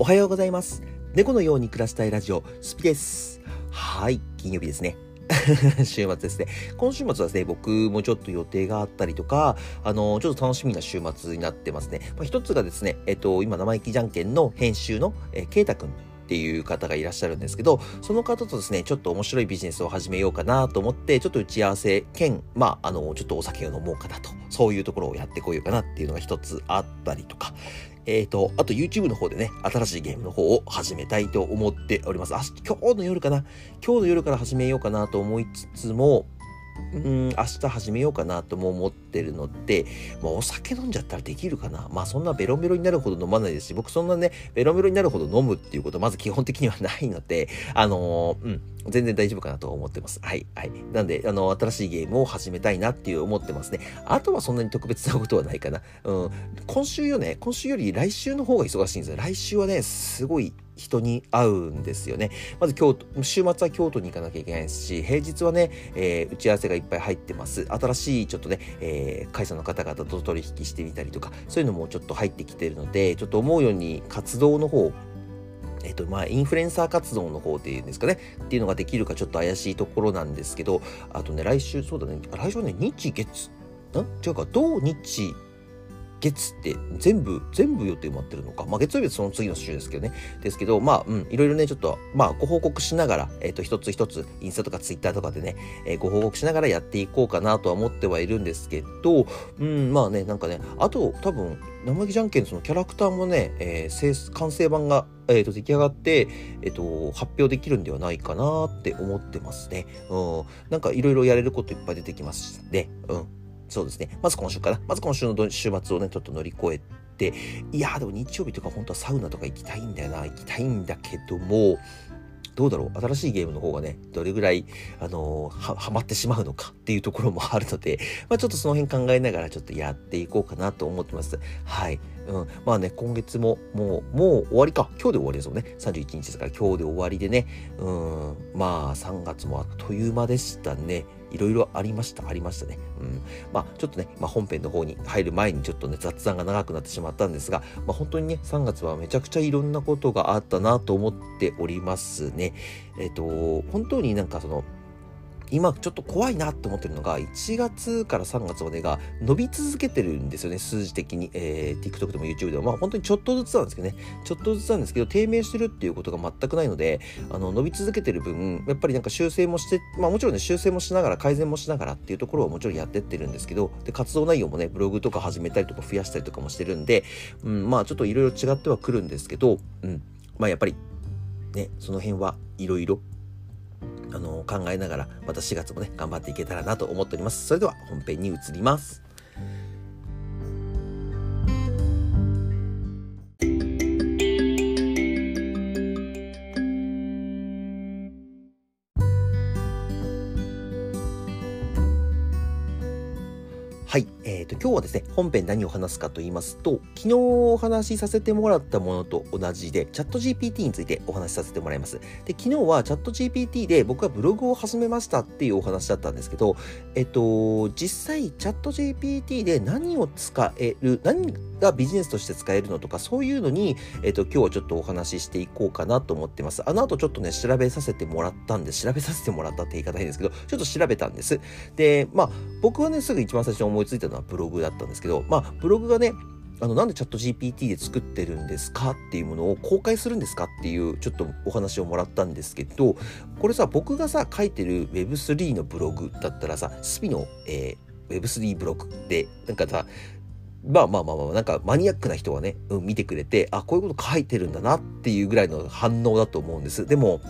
おはようございます。猫のように暮らしたいラジオ、スピです。はい、金曜日ですね。週末ですね。今週末はですね、僕もちょっと予定があったりとか、あの、ちょっと楽しみな週末になってますね。まあ、一つがですね、えっと、今、生意気じゃんけんの編集の、えー、ケイタくんっていう方がいらっしゃるんですけど、その方とですね、ちょっと面白いビジネスを始めようかなと思って、ちょっと打ち合わせ兼、まあ、あの、ちょっとお酒を飲もうかなと、そういうところをやってこようかなっていうのが一つあったりとか、えっ、ー、と、あと YouTube の方でね、新しいゲームの方を始めたいと思っております。あ、今日の夜かな？今日の夜から始めようかなと思いつつも、うん、明日始めようかなとも思ってるので、まあ、お酒飲んじゃったらできるかなまあそんなベロベロになるほど飲まないですし、僕そんなね、ベロベロになるほど飲むっていうことまず基本的にはないので、あのー、うん、全然大丈夫かなと思ってます。はい、はい。なんで、あの、新しいゲームを始めたいなっていう思ってますね。あとはそんなに特別なことはないかな。うん。今週よね、今週より来週の方が忙しいんですよ。来週はね、すごい人に会うんですよね。まず京都、週末は京都に行かなきゃいけないですし、平日はね、えー、打ち合わせがいっぱい入ってます。新しいちょっとね、えー、会社の方々と取引してみたりとか、そういうのもちょっと入ってきてるので、ちょっと思うように活動の方、えっと、まあ、インフルエンサー活動の方っていうんですかね、っていうのができるかちょっと怪しいところなんですけど、あとね、来週、そうだね、来週はね、日月、ん？違うか、土日、月って全部、全部予定埋まってるのか。まあ月曜日はその次の週ですけどね。ですけど、まあ、うん、いろいろね、ちょっと、まあご報告しながら、えっ、ー、と、一つ一つ、インスタとかツイッターとかでね、えー、ご報告しながらやっていこうかなとは思ってはいるんですけど、うん、まあね、なんかね、あと、多分、生意気じゃんけんそのキャラクターもね、えー、完成版が、えーと、出来上がって、えっ、ー、と、発表できるんではないかなって思ってますね。うん。なんかいろいろやれることいっぱい出てきますね。うん。そうですね。まず今週かな。まず今週の週末をね、ちょっと乗り越えて、いやーでも日曜日とか本当はサウナとか行きたいんだよな。行きたいんだけども、どうだろう新しいゲームの方がね、どれぐらい、あのー、は、はまってしまうのかっていうところもあるので、まあちょっとその辺考えながらちょっとやっていこうかなと思ってます。はい。うん。まあね、今月ももう、もう終わりか。今日で終わりですもんね。31日ですから今日で終わりでね。うん。まあ3月もあっという間でしたね。いろいろありました、ありましたね。うん。まあ、ちょっとね、まあ、本編の方に入る前にちょっとね、雑談が長くなってしまったんですが、まあ、本当にね、3月はめちゃくちゃいろんなことがあったなと思っておりますね。えっ、と、本当になんかその、今ちょっと怖いなって思ってるのが1月から3月までが伸び続けてるんですよね数字的に、えー、TikTok でも YouTube でも。まあ本当にちょっとずつなんですけどね。ちょっとずつなんですけど低迷してるっていうことが全くないのであの伸び続けてる分やっぱりなんか修正もしてまあもちろんね修正もしながら改善もしながらっていうところはもちろんやってってるんですけどで活動内容もねブログとか始めたりとか増やしたりとかもしてるんで、うん、まあちょっといろいろ違ってはくるんですけど、うん、まあやっぱりねその辺はいろいろあの考えながらまた4月もね頑張っていけたらなと思っておりますそれでは本編に移りますはい。え、ー、と、今日はですね、本編何を話すかと言いますと、昨日お話しさせてもらったものと同じで、チャット GPT についてお話しさせてもらいます。で、昨日はチャット GPT で僕はブログを始めましたっていうお話だったんですけど、えっ、と、実際チャット GPT で何を使える、何がビジネスとして使えるのとか、そういうのに、えっ、と、今日はちょっとお話ししていこうかなと思ってます。あの後ちょっとね、調べさせてもらったんで、調べさせてもらったって言い方変ですけど、ちょっと調べたんです。で、まあ、僕はね、すぐ一番最初に思いついたのはブログログだったんですけど、まあ、ブログがね、あの、なんでチャット GPT で作ってるんですかっていうものを公開するんですかっていうちょっとお話をもらったんですけど、これさ、僕がさ、書いてる Web3 のブログだったらさ、スピの、えー、Web3 ブログって、なんかさ、まあまあまあまあ、なんかマニアックな人はね、うん、見てくれて、あ、こういうこと書いてるんだなっていうぐらいの反応だと思うんです。でも、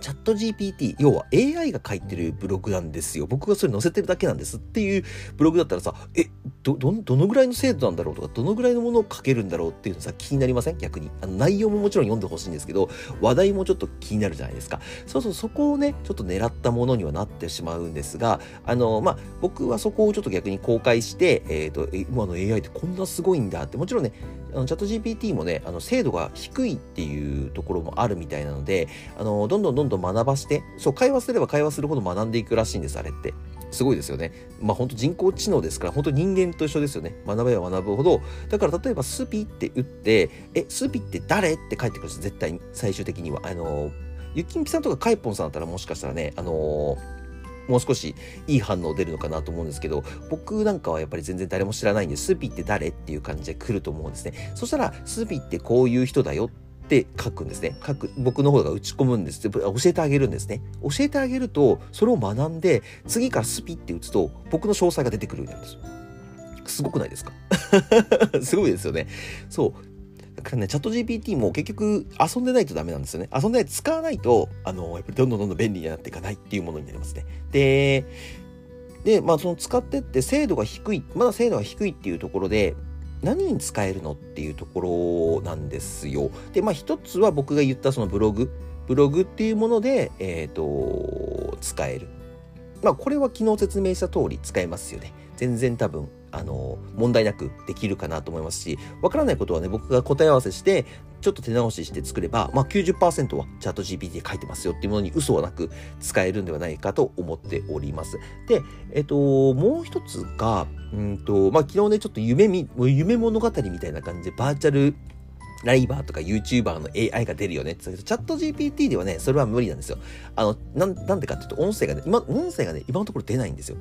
チャット GPT、要は AI が書いてるブログなんですよ。僕がそれ載せてるだけなんですっていうブログだったらさ、え、ど、ど、どのぐらいの精度なんだろうとか、どのぐらいのものを書けるんだろうっていうのさ、気になりません？逆に。あの内容ももちろん読んでほしいんですけど、話題もちょっと気になるじゃないですか。そうそう、そこをね、ちょっと狙ったものにはなってしまうんですが、あの、まあ、僕はそこをちょっと逆に公開して、えっ、ー、と、今の AI ってこんなすごいんだって、もちろんね、あのチャット GPT もね、あの精度が低いっていうところもあるみたいなので、あの、どんどんどんどん学ばして、そう、会話すれば会話するほど学んでいくらしいんです、あれって。すごいですよね。まあ本当人工知能ですから、本当人間と一緒ですよね。学べば学ぶほど。だから例えばスピって打って、え、スピって誰って帰ってくるんです絶対に、最終的には。あの、ゆきんぴさんとかかいぽんさんだったらもしかしたらね、あのもう少しいい反応出るのかなと思うんですけど、僕なんかはやっぱり全然誰も知らないんで、スピって誰っていう感じで来ると思うんですね。そしたら、スピってこういう人だよって書くんですね。書く、僕の方が打ち込むんです。教えてあげるんですね。教えてあげると、それを学んで、次からスピって打つと、僕の詳細が出てくるようになるんですよ。すごくないですか？すごいですよね。そう。だからね、チャット GPT も結局遊んでないとダメなんですよね。遊んでない、使わないと、あの、やっぱりどんどんどんどん便利になっていかないっていうものになりますね。で、で、まあその使ってって精度が低い、まだ精度が低いっていうところで、何に使えるのっていうところなんですよ。で、まあ一つは僕が言ったそのブログ。ブログっていうもので、えっ、ー、と、使える。まあこれは昨日説明した通り使えますよね。全然多分あの、問題なくできるかなと思いますし、わからないことはね、僕が答え合わせして、ちょっと手直しして作れば、まあ90%はチャット GPT で書いてますよっていうものに嘘はなく使えるんではないかと思っております。で、えっと、もう一つが、うんと、まあ昨日ね、ちょっと夢み、夢物語みたいな感じでバーチャルライバーとか YouTuber の AI が出るよねって言ったけど、チャット GPT ではね、それは無理なんですよ。あの、なん、なんでかっていうと、音声がね、今、音声がね、今のところ出ないんですよ。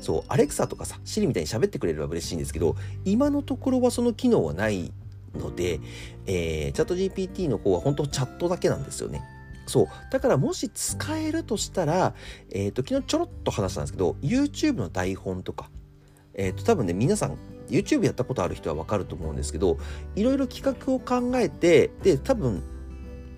そう、アレクサとかさ、シリみたいに喋ってくれれば嬉しいんですけど、今のところはその機能はないので、えー、チャット GPT の方は本当チャットだけなんですよね。そう。だからもし使えるとしたら、えっ、ー、と、昨日ちょろっと話したんですけど、YouTube の台本とか、えっ、ー、と、多分ね、皆さん YouTube やったことある人はわかると思うんですけど、いろいろ企画を考えて、で、多分、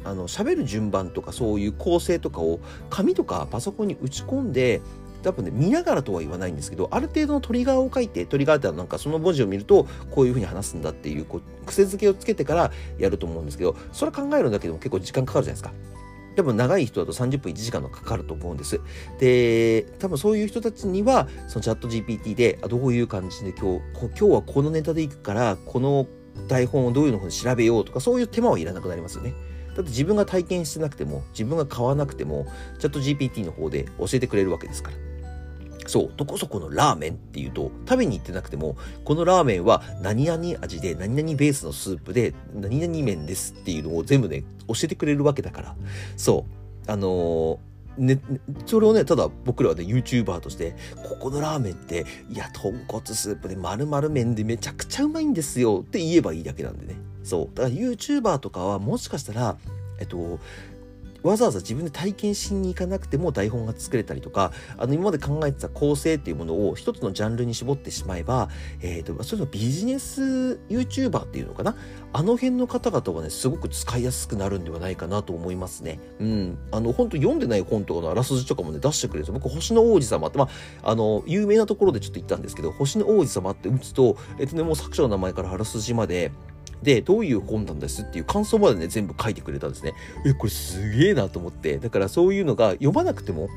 あの、喋る順番とかそういう構成とかを紙とかパソコンに打ち込んで、多分ね、見ながらとは言わないんですけど、ある程度のトリガーを書いて、トリガーってなんかその文字を見ると、こういうふうに話すんだっていう、こう、癖づけをつけてからやると思うんですけど、それ考えるんだけでも結構時間かかるじゃないですか。多分長い人だと30分1時間のかかると思うんです。で、多分そういう人たちには、そのチャット GPT で、あどういう感じで今日、今日はこのネタでいくから、この台本をどういうのに調べようとか、そういう手間はいらなくなりますよね。だって自分が体験してなくても、自分が買わなくても、チャット GPT の方で教えてくれるわけですから。そう、どこそこのラーメンっていうと、食べに行ってなくても、このラーメンは何々味で、何々ベースのスープで、何々麺ですっていうのを全部ね、教えてくれるわけだから。そう。あのーね、それをね、ただ僕らはね、YouTuber として、ここのラーメンって、いや、豚骨スープで丸々麺でめちゃくちゃうまいんですよって言えばいいだけなんでね。そう。だから YouTuber とかはもしかしたら、えっと、わざわざ自分で体験しに行かなくても台本が作れたりとか、あの今まで考えてた構成っていうものを一つのジャンルに絞ってしまえば、えっ、ー、と、それのビジネス YouTuber っていうのかな？あの辺の方々はね、すごく使いやすくなるんではないかなと思いますね。うん。あの、本当読んでない本とかのあらすじとかもね、出してくれるんですよ。僕、星の王子様って、まあ、あの、有名なところでちょっと言ったんですけど、星の王子様って打つと、えっとね、もう作者の名前からあらすじまで、で、どういう本なんですっていう感想までね、全部書いてくれたんですね。え、これすげえなと思って。だからそういうのが読まなくても、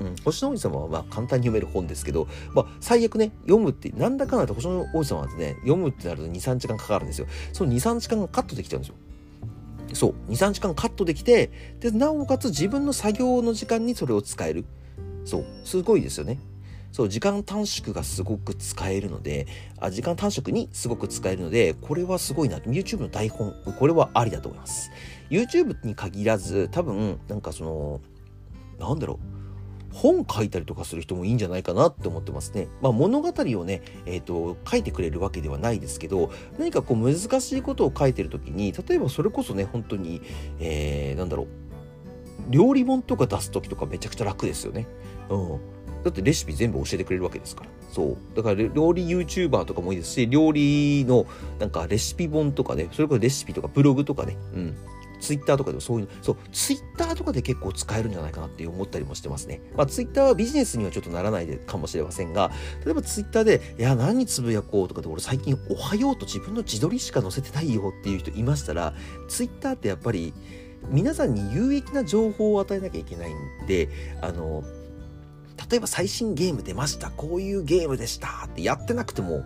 うん、星の王子様はまあ簡単に読める本ですけど、まあ、最悪ね、読むって、なんだかんだと星の王子様はね、読むってなると2、3時間かかるんですよ。その2、3時間がカットできちゃうんですよ。そう、2、3時間カットできて、で、なおかつ自分の作業の時間にそれを使える。そう、すごいですよね。そう、時間短縮がすごく使えるので、あ時間短縮にすごく使えるので、これはすごいな。YouTube の台本、これはありだと思います。YouTube に限らず、多分、なんかその、なんだろう。本書いたりとかする人もいいんじゃないかなって思ってますね。まあ物語をね、えっ、ー、と、書いてくれるわけではないですけど、何かこう難しいことを書いてるときに、例えばそれこそね、本当に、えー、なんだろう、料理本とか出すときとかめちゃくちゃ楽ですよね。うん。だってレシピ全部教えてくれるわけですから。そう。だから料理 YouTuber とかもいいですし、料理のなんかレシピ本とかね、それこそレシピとかブログとかね、うん。ツイッターとかでもそういうの、そう、ツイッターとかで結構使えるんじゃないかなって思ったりもしてますね。まあツイッターはビジネスにはちょっとならないかもしれませんが、例えばツイッターで、いや、何つぶやこうとかで、俺最近おはようと自分の自撮りしか載せてないよっていう人いましたら、ツイッターってやっぱり、皆さんに有益な情報を与えなきゃいけないんで、あの、例えば最新ゲーム出ました。こういうゲームでしたってやってなくても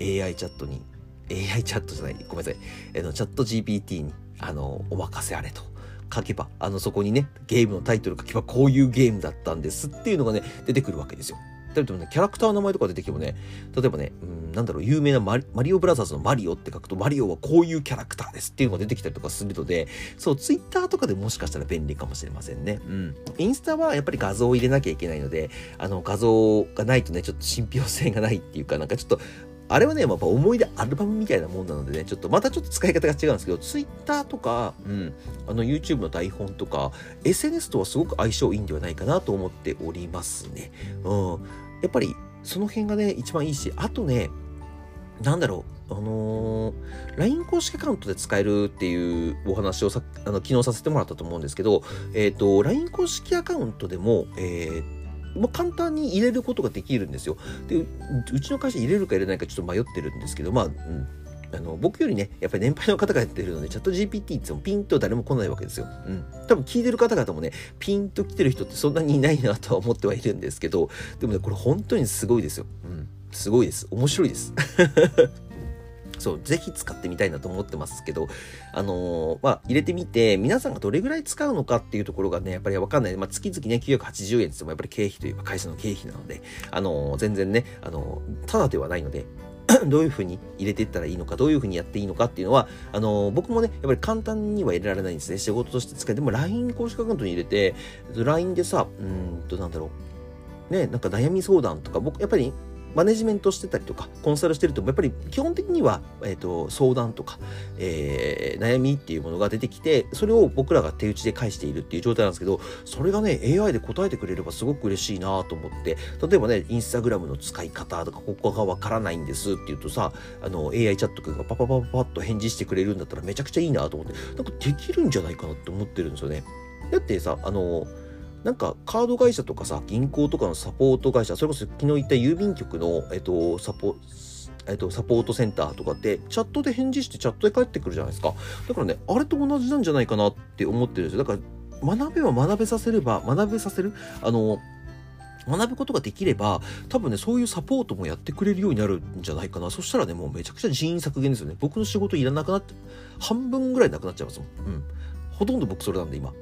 AI チャットに、AI チャットじゃない、ごめんなさい。えの、チャット GPT に、あの、お任せあれと。書けば、あの、そこにね、ゲームのタイトル書けば、こういうゲームだったんですっていうのがね、出てくるわけですよ。例えばね、キャラクターの名前とか出てきてもね、例えばね、うん、なんだろう、有名なマリマリオブラザーズのマリオって書くと、マリオはこういうキャラクターですっていうのが出てきたりとかするので、そう、ツイッターとかでもしかしたら便利かもしれませんね。うん。インスタはやっぱり画像を入れなきゃいけないので、あの、画像がないとね、ちょっと信憑性がないっていうか、なんかちょっと、あれはね、やっぱ思い出アルバムみたいなもんなのでね、ちょっとまたちょっと使い方が違うんですけど、Twitter とか、うん、あの YouTube の台本とか、SNS とはすごく相性いいんではないかなと思っておりますね。うん。やっぱりその辺がね、一番いいし、あとね、なんだろう、あのー、LINE 公式アカウントで使えるっていうお話をさあの昨日させてもらったと思うんですけど、えっ、ー、と、LINE 公式アカウントでも、えっーま、簡単に入れることができるんですよ。で、うちの会社入れるか入れないかちょっと迷ってるんですけど、まあ、うん、あの僕よりね、やっぱり年配の方がやってるので、チャット GPT って言ってもピンと誰も来ないわけですよ。うん。多分聞いてる方々もね、ピンと来てる人ってそんなにいないなとは思ってはいるんですけど、でもね、これ本当にすごいですよ。うん。すごいです。面白いです。そう、ぜひ使ってみたいなと思ってますけど、あのー、まあ、入れてみて、皆さんがどれぐらい使うのかっていうところがね、やっぱりわかんない。まあ、月々ね、980円ってってもやっぱり経費というか会社の経費なので、あのー、全然ね、あのー、ただではないので、どういうふうに入れていったらいいのか、どういうふうにやっていいのかっていうのは、あの僕もね、やっぱり簡単には入れられないんですね。仕事として使えても LINE 公式アカウントに入れて、LINE でさ、うんと、なんだろう。ね、なんか悩み相談とか、僕、やっぱりマネジメントしてたりとか、コンサルしてると、やっぱり基本的には、え、ー、と、相談とか、えー、悩みっていうものが出てきて、それを僕らが手打ちで返しているっていう状態なんですけど、それがね、AI で答えてくれればすごく嬉しいなと思って、例えばね、インスタグラムの使い方とか、ここがわからないんですって言うとさ、あの、AI チャット君がパパパパパッと返事してくれるんだったらめちゃくちゃいいなと思って、なんかできるんじゃないかなって思ってるんですよね。だってさ、あの、なんかカード会社とかさ、銀行とかのサポート会社、それこそ昨日言った郵便局の、えっと、サポ、えっと、サポートセンターとかって、チャットで返事してチャットで返ってくるじゃないですか。だからね、あれと同じなんじゃないかなって思ってるんですよ。だから、学べば学べさせれば、学べさせる、あの、学ぶことができれば、多分ね、そういうサポートもやってくれるようになるんじゃないかな。そしたらね、もうめちゃくちゃ人員削減ですよね。僕の仕事いらなくなって、半分ぐらいなくなっちゃいますもん。うん。ほとんど僕それなんで、今。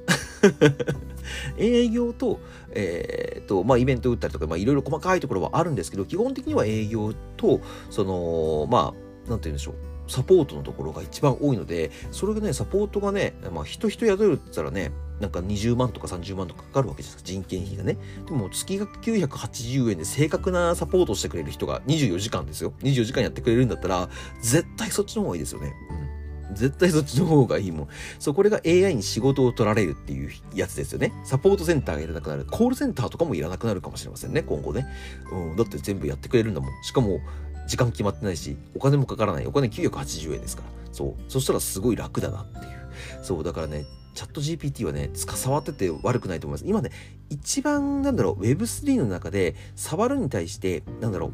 営業と、えー、と、まあ、イベント打ったりとか、いろいろ細かいところはあるんですけど、基本的には営業と、その、まあ、なんて言うんでしょう。サポートのところが一番多いので、それがね、サポートがね、まあ、人人雇えるって言ったらね、なんか20万とか30万とかかかるわけじゃないですか、人件費がね。でも月額980円で正確なサポートをしてくれる人が24時間ですよ。24時間やってくれるんだったら、絶対そっちの方がいいですよね。うん絶対そっちの方がいいもん。そう、これが AI に仕事を取られるっていうやつですよね。サポートセンターがいらなくなる。コールセンターとかもいらなくなるかもしれませんね、今後ね。うん、だって全部やってくれるんだもん。しかも、時間決まってないし、お金もかからない。お金980円ですから。そう。そしたらすごい楽だなっていう。そう、だからね、チャット GPT はね、使触ってて悪くないと思います。今ね、一番、なんだろう、Web3 の中で、触るに対して、なんだろう、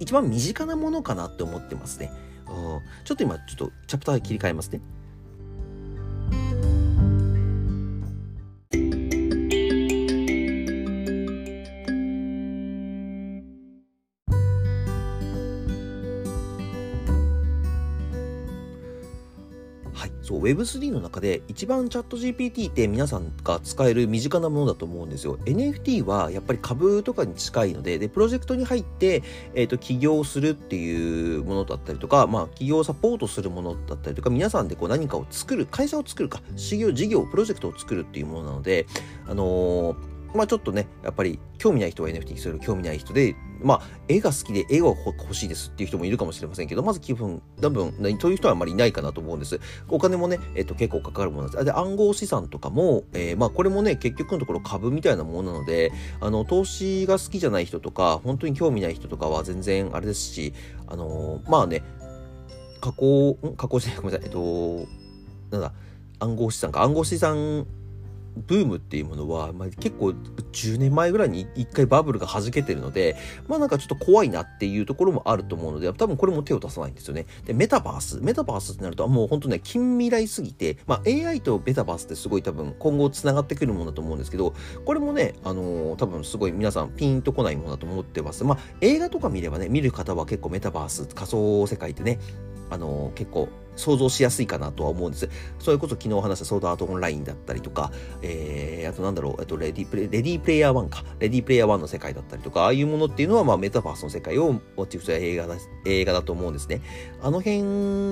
一番身近なものかなって思ってますね。ちょっと今、ちょっとチャプター切り替えますね。そう、Web3 の中で一番チャット GPT って皆さんが使える身近なものだと思うんですよ。NFT はやっぱり株とかに近いので、で、プロジェクトに入って、えっ、ー、と、起業するっていうものだったりとか、まあ、企業サポートするものだったりとか、皆さんでこう何かを作る、会社を作るか、事業、事業、プロジェクトを作るっていうものなので、あのーまあちょっとね、やっぱり興味ない人は NFT にする興味ない人で、まあ絵が好きで絵が欲しいですっていう人もいるかもしれませんけど、まず気分、多分、そういう人はあまりいないかなと思うんです。お金もね、えっと結構かかるものです。で、暗号資産とかも、えー、まあこれもね、結局のところ株みたいなものなので、あの、投資が好きじゃない人とか、本当に興味ない人とかは全然あれですし、あのー、まあね、加工、加工しない、ごめんなさい、えっと、なんだ、暗号資産か、暗号資産ブームっていうものは、まあ、結構10年前ぐらいに一回バブルが弾けてるので、まあなんかちょっと怖いなっていうところもあると思うので、多分これも手を出さないんですよね。で、メタバース。メタバースってなると、もう本当ね、近未来すぎて、まあ AI とメタバースってすごい多分今後繋がってくるものだと思うんですけど、これもね、あのー、多分すごい皆さんピンとこないものだと思ってます。まあ映画とか見ればね、見る方は結構メタバース、仮想世界ってね、あのー、結構想像しやすいかなとは思うんです。それこそ昨日話したソードアートオンラインだったりとか、えー、あとなんだろう、えっと、レディプレレディプレイヤー1か。レディプレイヤー1の世界だったりとか、ああいうものっていうのは、まあ、メタバースの世界をモチーフとした映画だ、映画だと思うんですね。あの辺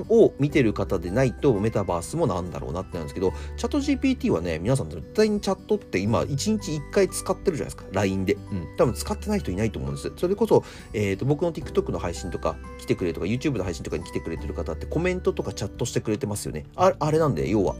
を見てる方でないと、メタバースもなんだろうなってなんですけど、チャット GPT はね、皆さん絶対にチャットって今、1日1回使ってるじゃないですか。LINE で。うん。多分使ってない人いないと思うんです。それこそ、えっ、ー、と、僕の TikTok の配信とか来てくれとか、YouTube の配信とかに来てくれてる方ってコメントとかチャットしてくれてますよね。ああれなんで、要は。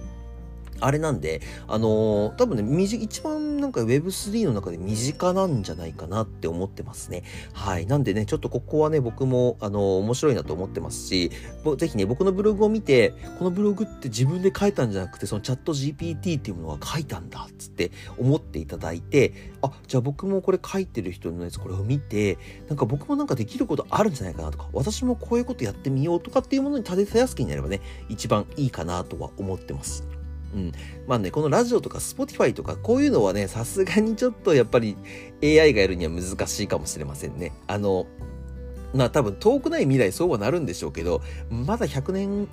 あれなんで、あのー、多分ね、一番なんか Web3 の中で身近なんじゃないかなって思ってますね。はい。なんでね、ちょっとここはね、僕も、あのー、面白いなと思ってますし、ぜひね、僕のブログを見て、このブログって自分で書いたんじゃなくて、そのチャット GPT っていうものは書いたんだ、つって思っていただいて、あ、じゃあ僕もこれ書いてる人のやつ、これを見て、なんか僕もなんかできることあるんじゃないかなとか、私もこういうことやってみようとかっていうものに立てたやすきになればね、一番いいかなとは思ってます。うん。まあね、このラジオとか Spotify とかこういうのはね、さすがにちょっとやっぱり AI がやるには難しいかもしれませんね。あの、まあ多分遠くない未来そうはなるんでしょうけど、まだ100年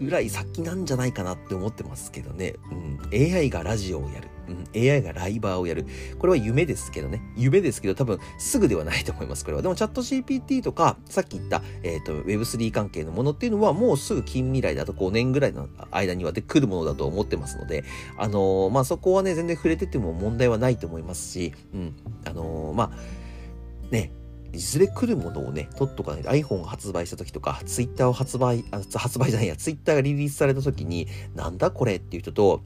ぐらい先なんじゃないかなって思ってますけどね。うん。AI がラジオをやる。うん。AI がライバーをやる。これは夢ですけどね。夢ですけど多分すぐではないと思います。これは。でもチャット GPT とか、さっき言った、えっ、ー、と、Web3 関係のものっていうのはもうすぐ近未来だと5年ぐらいの間にはで来るものだと思ってますので、あのー、まあ、そこはね、全然触れてても問題はないと思いますし、うん。あのー、まあ、ね、いずれ来るものをね、取っとかないと iPhone が発売した時とか、Twitter を発売、あ発売じゃないや、Twitter がリリースされた時に、なんだこれっていう人と、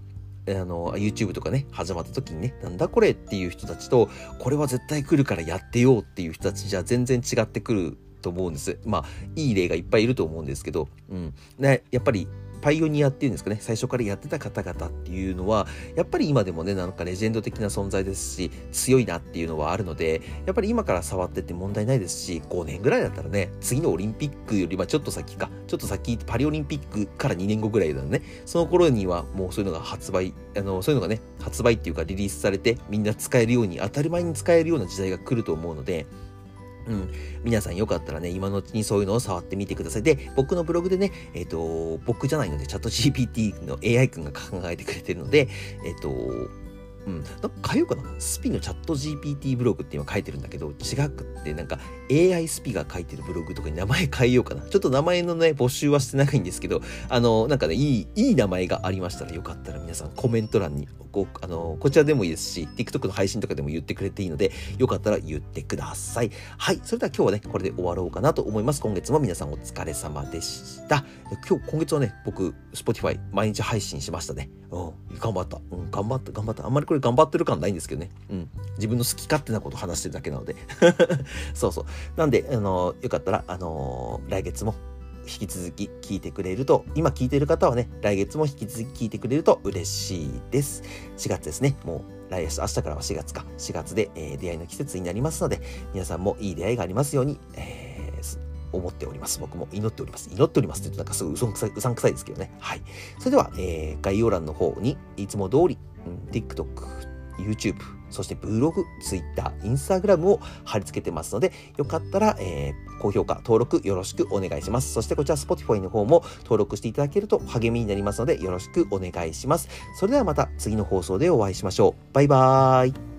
あの、YouTube とかね、始まった時にね、なんだこれっていう人たちと、これは絶対来るからやってようっていう人たちじゃ全然違ってくると思うんです。まあ、いい例がいっぱいいると思うんですけど、うん。ね、やっぱりパイオニアっていうんですかね、最初からやってた方々っていうのは、やっぱり今でもね、なんかレジェンド的な存在ですし、強いなっていうのはあるので、やっぱり今から触ってって問題ないですし、5年ぐらいだったらね、次のオリンピックよりはちょっと先か、ちょっと先、パリオリンピックから2年後ぐらいだね、その頃にはもうそういうのが発売、あの、そういうのがね、発売っていうかリリースされて、みんな使えるように、当たり前に使えるような時代が来ると思うので、うん。皆さんよかったらね、今のうちにそういうのを触ってみてください。で、僕のブログでね、えっ、ー、と、僕じゃないので、チャット GPT の AI 君が考えてくれてるので、えっ、ー、と、うん。なんか変えようかな。スピのチャット GPT ブログって今書いてるんだけど、違くってなんか AI スピが書いてるブログとかに名前変えようかな。ちょっと名前のね、募集はしてないんですけど、あの、なんかね、いい、いい名前がありましたらよかったら皆さんコメント欄にこあの、こちらでもいいですし、TikTok の配信とかでも言ってくれていいので、よかったら言ってください。はい。それでは今日はね、これで終わろうかなと思います。今月も皆さんお疲れ様でした。今日、今月はね、僕、Spotify 毎日配信しましたね。うん。頑張った。うん。頑張った、頑張った。あんまりこれ頑張ってる感ないんですけどね。うん。自分の好き勝手なこと話してるだけなので。そうそう。なんで、あのよかったら、あのー、来月も引き続き聞いてくれると、今聞いてる方はね、来月も引き続き聞いてくれると嬉しいです。4月ですね。もう来月、明日からは4月か。4月で、えー、出会いの季節になりますので、皆さんもいい出会いがありますように、えー、思っております。僕も祈っております。祈っておりますって言うとなんかすごいうそんくさい、うさんくさいですけどね。はい。それでは、えー、概要欄の方にいつも通り、うん、TikTok、YouTube、そしてブログ、Twitter、Instagram を貼り付けてますので、よかったら、えー、高評価、登録よろしくお願いします。そしてこちら Spotify の方も登録していただけると励みになりますので、よろしくお願いします。それではまた次の放送でお会いしましょう。バイバーイ。